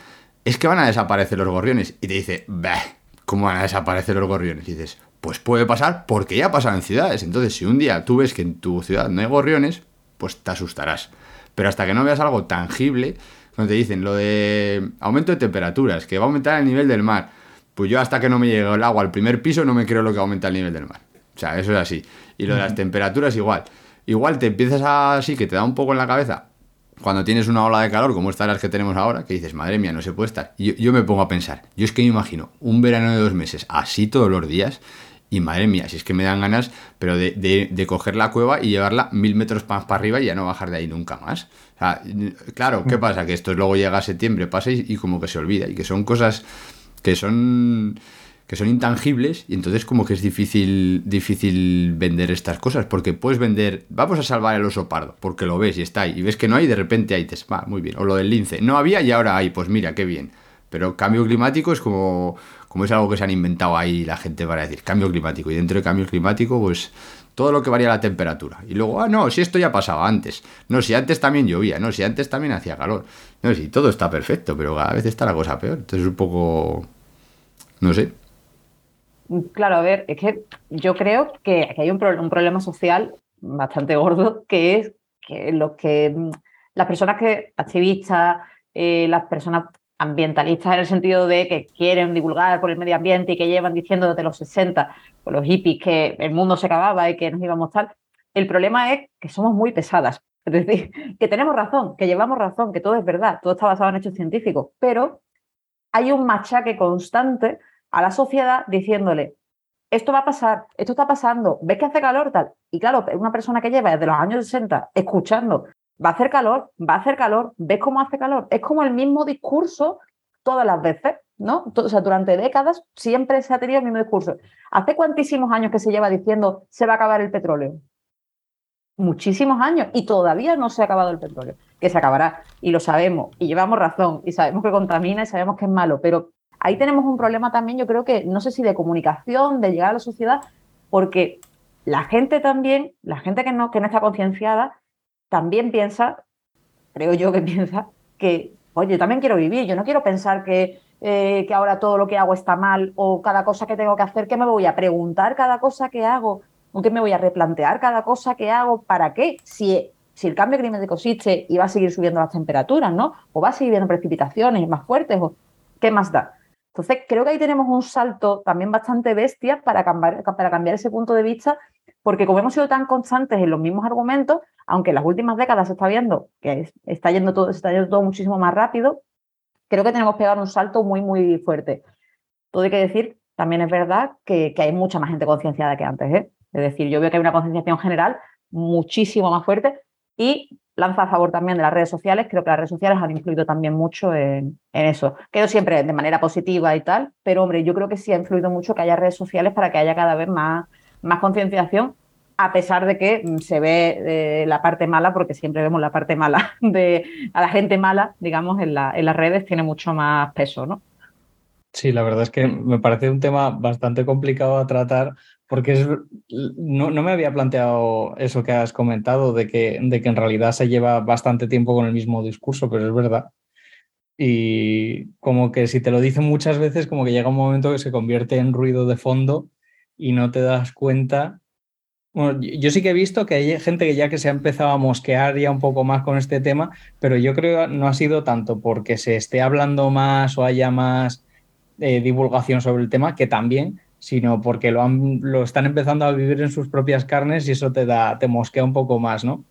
es que van a desaparecer los gorriones. Y te dice, bah, ¿cómo van a desaparecer los gorriones? Y dices, pues puede pasar porque ya ha pasado en ciudades. Entonces, si un día tú ves que en tu ciudad no hay gorriones, pues te asustarás. Pero hasta que no veas algo tangible, cuando te dicen lo de aumento de temperaturas, que va a aumentar el nivel del mar, pues yo hasta que no me llegue el agua al primer piso no me creo lo que aumenta el nivel del mar. O sea, eso es así. Y lo de las temperaturas igual. Igual te empiezas así, que te da un poco en la cabeza, cuando tienes una ola de calor como estas las que tenemos ahora, que dices, madre mía, no se puede estar. Y yo, me pongo a pensar, yo es que me imagino un verano de dos meses así todos los días, y madre mía, si es que me dan ganas, pero de, coger la cueva y llevarla mil metros más para arriba y ya no bajar de ahí nunca más. O sea, claro, ¿qué pasa? Que esto luego llega a septiembre, pasa y como que se olvida, y que son cosas que son que son intangibles y entonces como que es difícil, difícil vender estas cosas porque puedes vender, vamos a salvar el oso pardo porque lo ves y está ahí y ves que no hay de repente ahí te va, muy bien. O lo del lince, no había y ahora hay, pues mira, qué bien. Pero cambio climático es como, como es algo que se han inventado ahí la gente para decir cambio climático y dentro de cambio climático pues todo lo que varía la temperatura. Y luego, ah, no, si esto ya pasaba antes. No, si antes también llovía. No, si antes también hacía calor. No, si todo está perfecto, pero cada vez está la cosa peor. Entonces es un poco... No sé. Claro, a ver, es que yo creo que, hay un, problema social bastante gordo, que es que los que mm, las personas que activistas, eh, las personas ambientalistas en el sentido de que quieren divulgar por el medio ambiente y que llevan diciendo desde los 60, con los hippies, que el mundo se acababa y que nos íbamos tal. El problema es que somos muy pesadas. Es decir, que tenemos razón, que llevamos razón, que todo es verdad, todo está basado en hechos científicos, pero hay un machaque constante a la sociedad diciéndole, esto va a pasar, esto está pasando, ves que hace calor, tal. Y claro, una persona que lleva desde los años 60 escuchando, va a hacer calor, va a hacer calor, ves cómo hace calor. Es como el mismo discurso todas las veces, ¿no? O sea, durante décadas siempre se ha tenido el mismo discurso. ¿Hace cuantísimos años que se lleva diciendo se va a acabar el petróleo? Muchísimos años y todavía no se ha acabado el petróleo, que se acabará y lo sabemos y llevamos razón y sabemos que contamina y sabemos que es malo, pero ahí tenemos un problema también, yo creo que, no sé si de comunicación, de llegar a la sociedad, porque la gente también, la gente que no, está concienciada, también piensa, creo yo que (laughs) piensa, que, oye, yo también quiero vivir, yo no quiero pensar que, eh, que ahora todo lo que hago está mal o cada cosa que tengo que hacer, que me voy a preguntar cada cosa que hago o que me voy a replantear cada cosa que hago, ¿para qué? Si si el cambio climático existe y va a seguir subiendo las temperaturas, ¿no? O va a seguir viendo precipitaciones más fuertes, o ¿qué más da? Entonces, creo que ahí tenemos un salto también bastante bestia para cambiar, para cambiar ese punto de vista, porque como hemos sido tan constantes en los mismos argumentos, aunque en las últimas décadas se está viendo que está yendo todo, se está yendo todo muchísimo más rápido, creo que tenemos que dar un salto muy, muy fuerte. Todo hay que decir, también es verdad que, hay mucha más gente concienciada que antes. ¿eh? Es decir, yo veo que hay una concienciación general muchísimo más fuerte y lanza a favor también de las redes sociales. Creo que las redes sociales han influido también mucho en, eso. Quedo siempre de manera positiva y tal, pero hombre, yo creo que sí ha influido mucho que haya redes sociales para que haya cada vez más, más concienciación, a pesar de que mm, se ve eh, la parte mala, porque siempre vemos la parte mala (laughs) de a la gente mala, digamos, en, en las redes tiene mucho más peso, ¿no? Sí, la verdad es que me parece un tema bastante complicado a tratar porque es, no, me había planteado eso que has comentado, de que, de que en realidad se lleva bastante tiempo con el mismo discurso, pero es verdad. Y como que si te lo dicen muchas veces, como que llega un momento que se convierte en ruido de fondo y no te das cuenta. Bueno, yo sí que he visto que hay gente que ya que se ha empezado a mosquear ya un poco más con este tema, pero yo creo que no ha sido tanto porque se esté hablando más o haya más eh, divulgación sobre el tema, que también, sino porque lo, están empezando a vivir en sus propias carnes y eso te da, te mosquea un poco más, ¿no?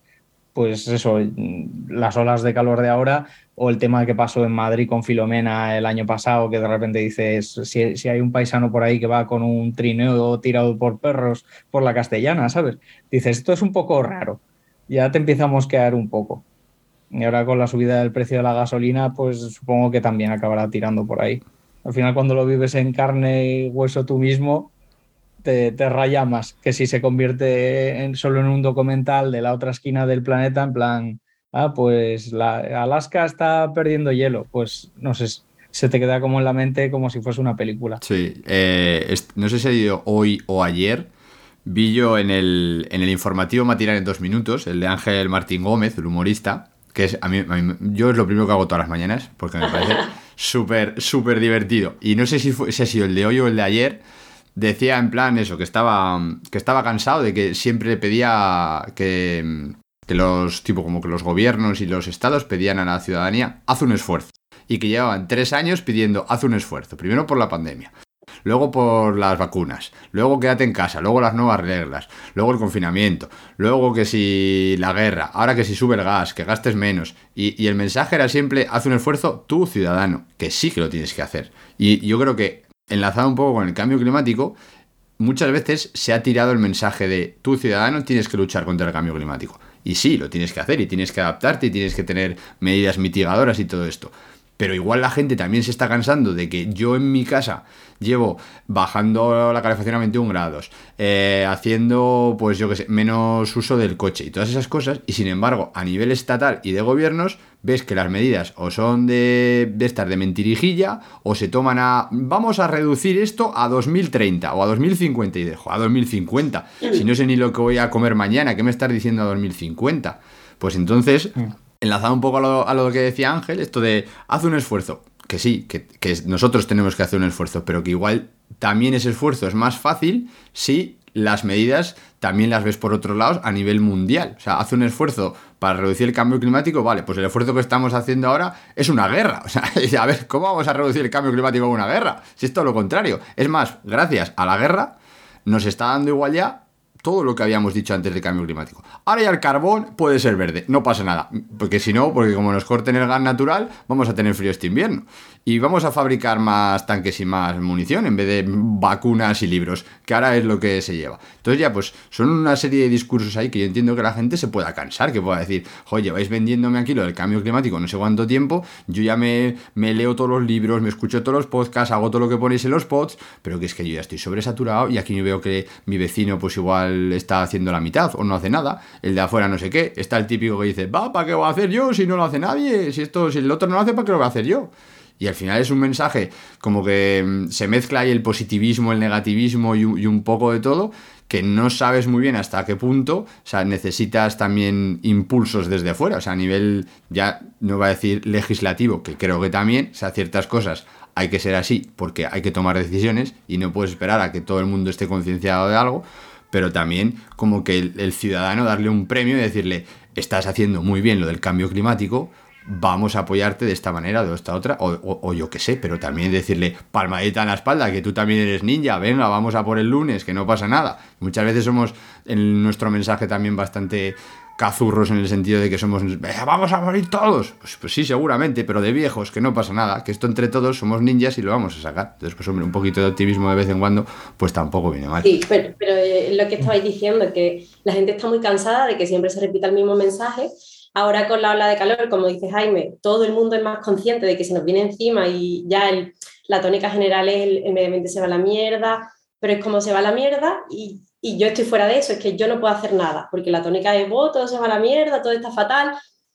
Pues eso, las olas de calor de ahora o el tema que pasó en Madrid con Filomena el año pasado, que de repente dices, si, si hay un paisano por ahí que va con un trineo tirado por perros por la castellana, ¿sabes? Dices, esto es un poco raro, ya te empieza a mosquear un poco. Y ahora con la subida del precio de la gasolina, pues supongo que también acabará tirando por ahí. Al final, cuando lo vives en carne y hueso tú mismo, te, raya más que si se convierte en, solo en un documental de la otra esquina del planeta, en plan, ah, pues la, Alaska está perdiendo hielo. Pues no sé, se te queda como en la mente como si fuese una película. Sí, eh, no sé si ha ido hoy o ayer. Vi yo en el, en el informativo matinal en dos minutos, el de Ángel Martín Gómez, el humorista, que es a mí, yo es lo primero que hago todas las mañanas, porque me parece (laughs) súper, súper divertido. Y no sé si, fue, ha sido el de hoy o el de ayer, decía en plan eso, que estaba, que estaba cansado de que siempre pedía que, que los, tipo, como que los gobiernos y los estados pedían a la ciudadanía, haz un esfuerzo. Y que llevaban tres años pidiendo, haz un esfuerzo. Primero por la pandemia, luego por las vacunas, luego quédate en casa, luego las nuevas reglas, luego el confinamiento, luego que si la guerra, ahora que si sube el gas, que gastes menos. Y, el mensaje era siempre, haz un esfuerzo tú, ciudadano, que sí que lo tienes que hacer. Y yo creo que, enlazado un poco con el cambio climático, muchas veces se ha tirado el mensaje de tú, ciudadano, tienes que luchar contra el cambio climático. Y sí, lo tienes que hacer y tienes que adaptarte y tienes que tener medidas mitigadoras y todo esto. Pero igual la gente también se está cansando de que yo en mi casa llevo bajando la calefacción a 21 grados, eh, haciendo, pues yo qué sé, menos uso del coche y todas esas cosas, y sin embargo, a nivel estatal y de gobiernos, ves que las medidas o son de, de estar de mentirijilla, o se toman a, vamos a reducir esto a 2030 o a 2050, y dejo, a 2050, si no sé ni lo que voy a comer mañana, ¿qué me estás diciendo a 2050? Pues entonces mm enlazado un poco a lo, que decía Ángel, esto de haz un esfuerzo. Que sí, que, nosotros tenemos que hacer un esfuerzo, pero que igual también ese esfuerzo es más fácil si las medidas también las ves por otros lados a nivel mundial. O sea, haz un esfuerzo para reducir el cambio climático, vale, pues el esfuerzo que estamos haciendo ahora es una guerra. (laughs) O sea, a ver, ¿cómo vamos a reducir el cambio climático con una guerra? Si es todo lo contrario. Es más, gracias a la guerra nos está dando igual ya todo lo que habíamos dicho antes del cambio climático. Ahora ya el carbón puede ser verde, no pasa nada, porque si no, porque como nos corten el gas natural, vamos a tener frío este invierno. Y vamos a fabricar más tanques y más munición en vez de vacunas y libros, que ahora es lo que se lleva. Entonces ya, pues son una serie de discursos ahí que yo entiendo que la gente se pueda cansar, que pueda decir, oye, vais vendiéndome aquí lo del cambio climático no sé cuánto tiempo, yo ya me, leo todos los libros, me escucho todos los podcasts, hago todo lo que ponéis en los pods, pero que es que yo ya estoy sobresaturado y aquí yo veo que mi vecino pues igual está haciendo la mitad o no hace nada, el de afuera no sé qué, está el típico que dice, va, ¿para qué voy a hacer yo si no lo hace nadie? Si esto, si el otro no lo hace, ¿para qué lo voy a hacer yo? Y al final es un mensaje como que mm, se mezcla ahí el positivismo, el negativismo y, un poco de todo, que no sabes muy bien hasta qué punto, o sea, necesitas también impulsos desde afuera, o sea, a nivel, ya no va a decir legislativo, que creo que también, o sea, ciertas cosas hay que ser así porque hay que tomar decisiones y no puedes esperar a que todo el mundo esté concienciado de algo, pero también como que el ciudadano darle un premio y decirle, estás haciendo muy bien lo del cambio climático, vamos a apoyarte de esta manera, de esta otra, o, o- yo qué sé, pero también decirle palmadita en la espalda, que tú también eres ninja, venga, vamos a por el lunes, que no pasa nada. Muchas veces somos en nuestro mensaje también bastante cazurros en el sentido de que somos, "Venga, vamos a morir todos. Pues, pues sí, seguramente, pero de viejos, que no pasa nada, que esto entre todos somos ninjas y lo vamos a sacar. Entonces, pues hombre, un poquito de optimismo de vez en cuando, pues tampoco viene mal. Sí, pero, pero eh, lo que estabais diciendo, que la gente está muy cansada de que siempre se repita el mismo mensaje. Ahora con la ola de calor, como dice Jaime, todo el mundo es más consciente de que se nos viene encima y ya la tónica general es el, medio ambiente se va a la mierda, pero es como se va a la mierda y, yo estoy fuera de eso, es que yo no puedo hacer nada, porque la tónica es, "Oh, todo se va a la mierda, todo está fatal,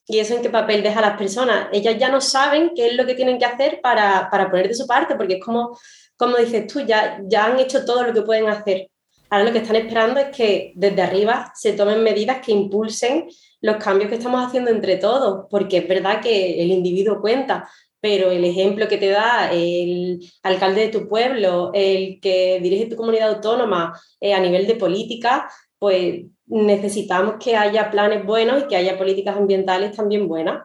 y eso en qué papel deja a las personas. Ellas ya no saben qué es lo que tienen que hacer para, para poner de su parte, porque es como, como dices tú, ya, ya han hecho todo lo que pueden hacer. Ahora lo que están esperando es que desde arriba se tomen medidas que impulsen los cambios que estamos haciendo entre todos, porque es verdad que el individuo cuenta, pero el ejemplo que te da el alcalde de tu pueblo, el que dirige tu comunidad autónoma eh, a nivel de política, pues necesitamos que haya planes buenos y que haya políticas ambientales también buenas.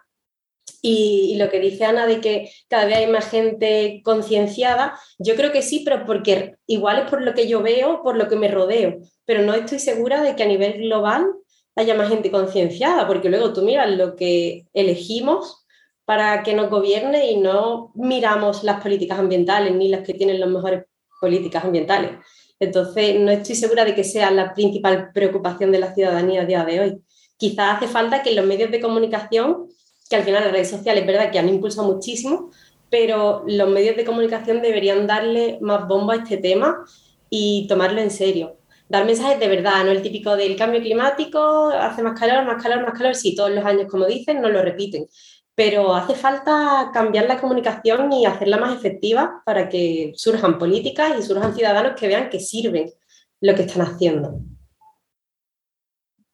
Y, lo que dice Ana de que cada vez hay más gente concienciada, yo creo que sí, pero porque igual es por lo que yo veo, por lo que me rodeo, pero no estoy segura de que a nivel global haya más gente concienciada, porque luego tú miras lo que elegimos para que nos gobierne y no miramos las políticas ambientales ni las que tienen las mejores políticas ambientales. Entonces, no estoy segura de que sea la principal preocupación de la ciudadanía a día de hoy. Quizás hace falta que los medios de comunicación, que al final las redes sociales, es verdad que han impulsado muchísimo, pero los medios de comunicación deberían darle más bomba a este tema y tomarlo en serio. Dar mensajes de verdad, no el típico del cambio climático, hace más calor, más calor, más calor, sí, todos los años, como dicen, no lo repiten, pero hace falta cambiar la comunicación y hacerla más efectiva para que surjan políticas y surjan ciudadanos que vean que sirven lo que están haciendo.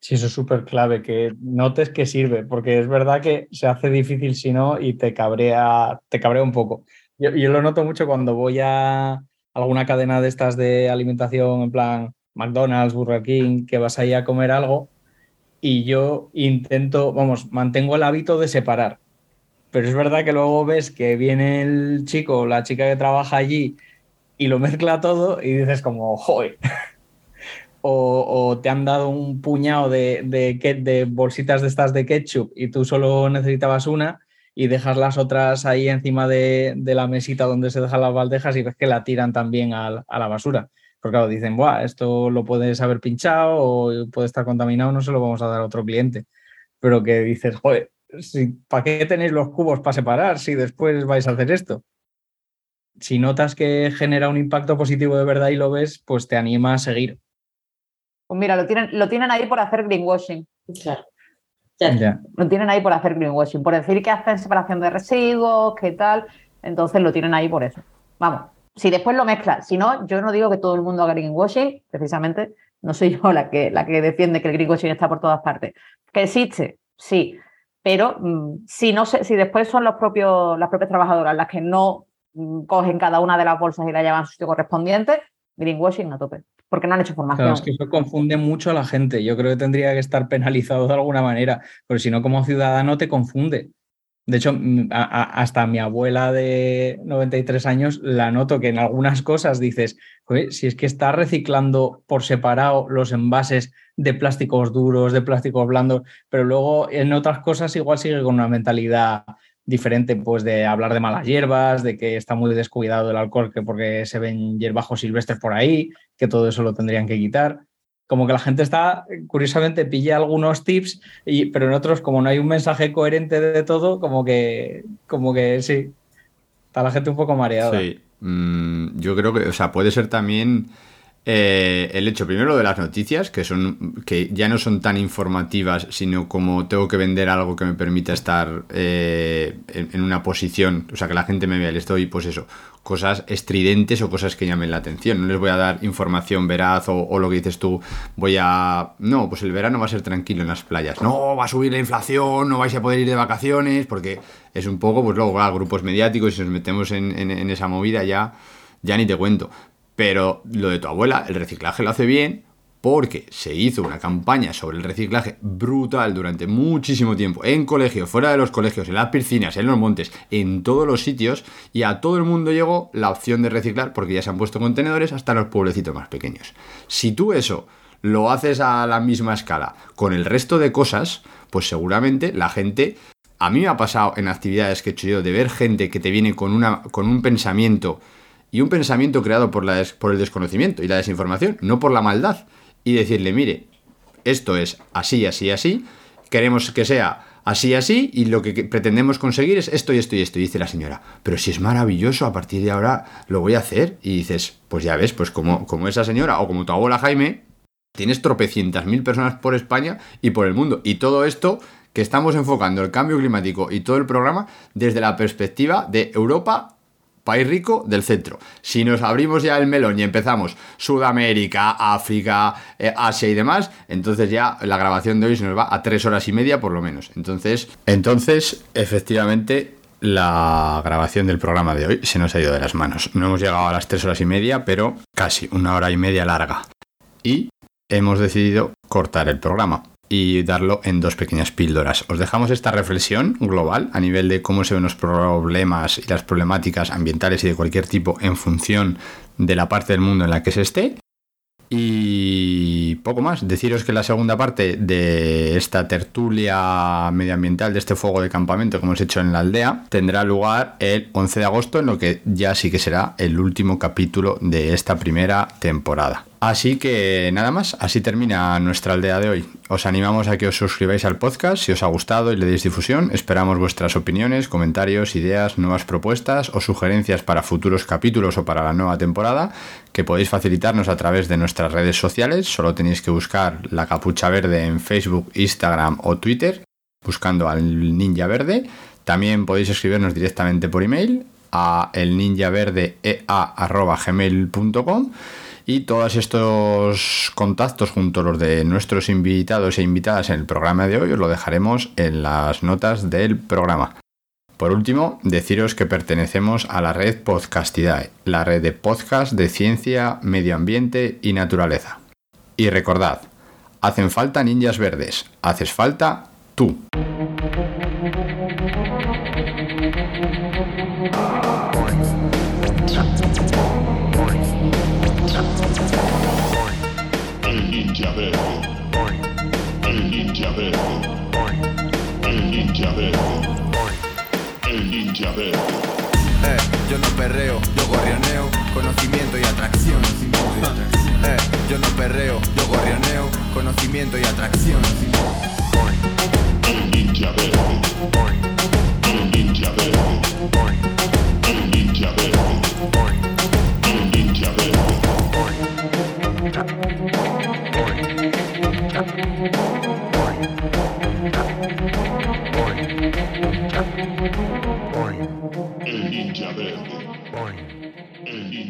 Sí, eso es súper clave, que notes que sirve, porque es verdad que se hace difícil si no y te cabrea, te cabrea un poco. Yo, lo noto mucho cuando voy a alguna cadena de estas de alimentación, en plan McDonald's, Burger King, que vas ahí a comer algo y yo intento, vamos, mantengo el hábito de separar. Pero es verdad que luego ves que viene el chico o la chica que trabaja allí y lo mezcla todo y dices como, joder. O, te han dado un puñado de, bolsitas de estas de ketchup y tú solo necesitabas una y dejas las otras ahí encima de, la mesita donde se dejan las bandejas y ves que la tiran también a, la basura. Porque claro, dicen, Buah, esto lo puedes haber pinchado o puede estar contaminado, no se lo vamos a dar a otro cliente. Pero que dices, joder, si, ¿para qué tenéis los cubos para separar si después vais a hacer esto? Si notas que genera un impacto positivo de verdad y lo ves, pues te anima a seguir. Pues mira, lo tienen, lo tienen ahí por hacer greenwashing. Claro. Lo tienen ahí por hacer greenwashing, por decir que hacen separación de residuos, que tal. Entonces lo tienen ahí por eso. Vamos, si después lo mezclan, si no, yo no digo que todo el mundo haga greenwashing, precisamente, no soy yo la que, la que defiende que el greenwashing está por todas partes. Que existe, sí, pero mm, si, no se- si después son los propios, las propias trabajadoras las que no mm, cogen cada una de las bolsas y la llevan a su sitio correspondiente, greenwashing a tope, porque no han hecho formación. Claro, es que eso confunde mucho a la gente. Yo creo que tendría que estar penalizado de alguna manera, porque si no, como ciudadano te confunde. De hecho, a- a- hasta mi abuela de 93 años la noto que en algunas cosas dices, "Joder, si es que está reciclando por separado los envases de plásticos duros, de plásticos blandos, pero luego en otras cosas igual sigue con una mentalidad diferente, pues de hablar de malas hierbas, de que está muy descuidado el alcohol, que porque se ven hierbajos silvestres por ahí, que todo eso lo tendrían que quitar. Como que la gente está, curiosamente, pilla algunos tips, pero en otros, como no hay un mensaje coherente de todo, como que, como que sí, está la gente un poco mareada. Sí. Mm, yo creo que, o sea, puede ser también eh, el hecho, primero, de las noticias, que son que ya no son tan informativas, sino como tengo que vender algo que me permita estar eh, en, en una posición, o sea, que la gente me vea, les doy, pues eso, cosas estridentes o cosas que llamen la atención. No les voy a dar información veraz o, lo que dices tú, voy a... No, pues el verano va a ser tranquilo en las playas. No, va a subir la inflación, no vais a poder ir de vacaciones, porque es un poco, pues luego, claro, grupos mediáticos y si nos metemos en, en- en esa movida ya, ya ni te cuento. Pero lo de tu abuela, el reciclaje lo hace bien, porque se hizo una campaña sobre el reciclaje brutal durante muchísimo tiempo, en colegios, fuera de los colegios, en las piscinas, en los montes, en todos los sitios, y a todo el mundo llegó la opción de reciclar porque ya se han puesto contenedores hasta los pueblecitos más pequeños. Si tú eso lo haces a la misma escala con el resto de cosas, pues seguramente la gente a mí me ha pasado en actividades que he hecho yo de ver gente que te viene con, una, con un pensamiento y un pensamiento creado por, la por el desconocimiento y la desinformación, no por la maldad y decirle, mire, esto es así, así, así, queremos que sea así, así, y lo que pretendemos conseguir es esto y esto y esto. Y dice la señora, pero si es maravilloso, a partir de ahora lo voy a hacer. Y dices, pues ya ves, pues como, como esa señora o como tu abuela Jaime, tienes tropecientas mil personas por España y por el mundo. Y todo esto que estamos enfocando el cambio climático y todo el programa desde la perspectiva de Europa país rico del centro. Si nos abrimos ya el melón y empezamos Sudamérica, África, eh, Asia y demás, entonces ya la grabación de hoy se nos va a tres horas y media por lo menos. Entonces, entonces efectivamente la grabación del programa de hoy se nos ha ido de las manos. No hemos llegado a las tres horas y media, pero casi una hora y media larga. Y hemos decidido cortar el programa y darlo en dos pequeñas píldoras. Os dejamos esta reflexión global a nivel de cómo se ven los problemas y las problemáticas ambientales y de cualquier tipo en función de la parte del mundo en la que se esté. Y poco más, deciros que la segunda parte de esta tertulia medioambiental, de este fuego de campamento que hemos hecho en la aldea, tendrá lugar el 11 de agosto, en lo que ya sí que será el último capítulo de esta primera temporada. Así que nada más, así termina nuestra aldea de hoy. Os animamos a que os suscribáis al podcast si os ha gustado y le deis difusión. Esperamos vuestras opiniones, comentarios, ideas, nuevas propuestas o sugerencias para futuros capítulos o para la nueva temporada que podéis facilitarnos a través de nuestras redes sociales. Solo tenéis que buscar la capucha verde en Facebook, Instagram o Twitter buscando al ninja verde. También podéis escribirnos directamente por email a elninjaverde.ea.gmail.com y todos estos contactos junto a los de nuestros invitados e invitadas en el programa de hoy os lo dejaremos en las notas del programa. Por último, deciros que pertenecemos a la red Podcastidae, la red de podcast de ciencia, medio ambiente y naturaleza. Y recordad, hacen falta ninjas verdes, haces falta tú. Eh, yo no perreo, yo gorrioneo, conocimiento y atracción. Eh, yo no perreo, yo gorrioneo, conocimiento y atracción. El ninja verde. El ninja verde. El ninja verde.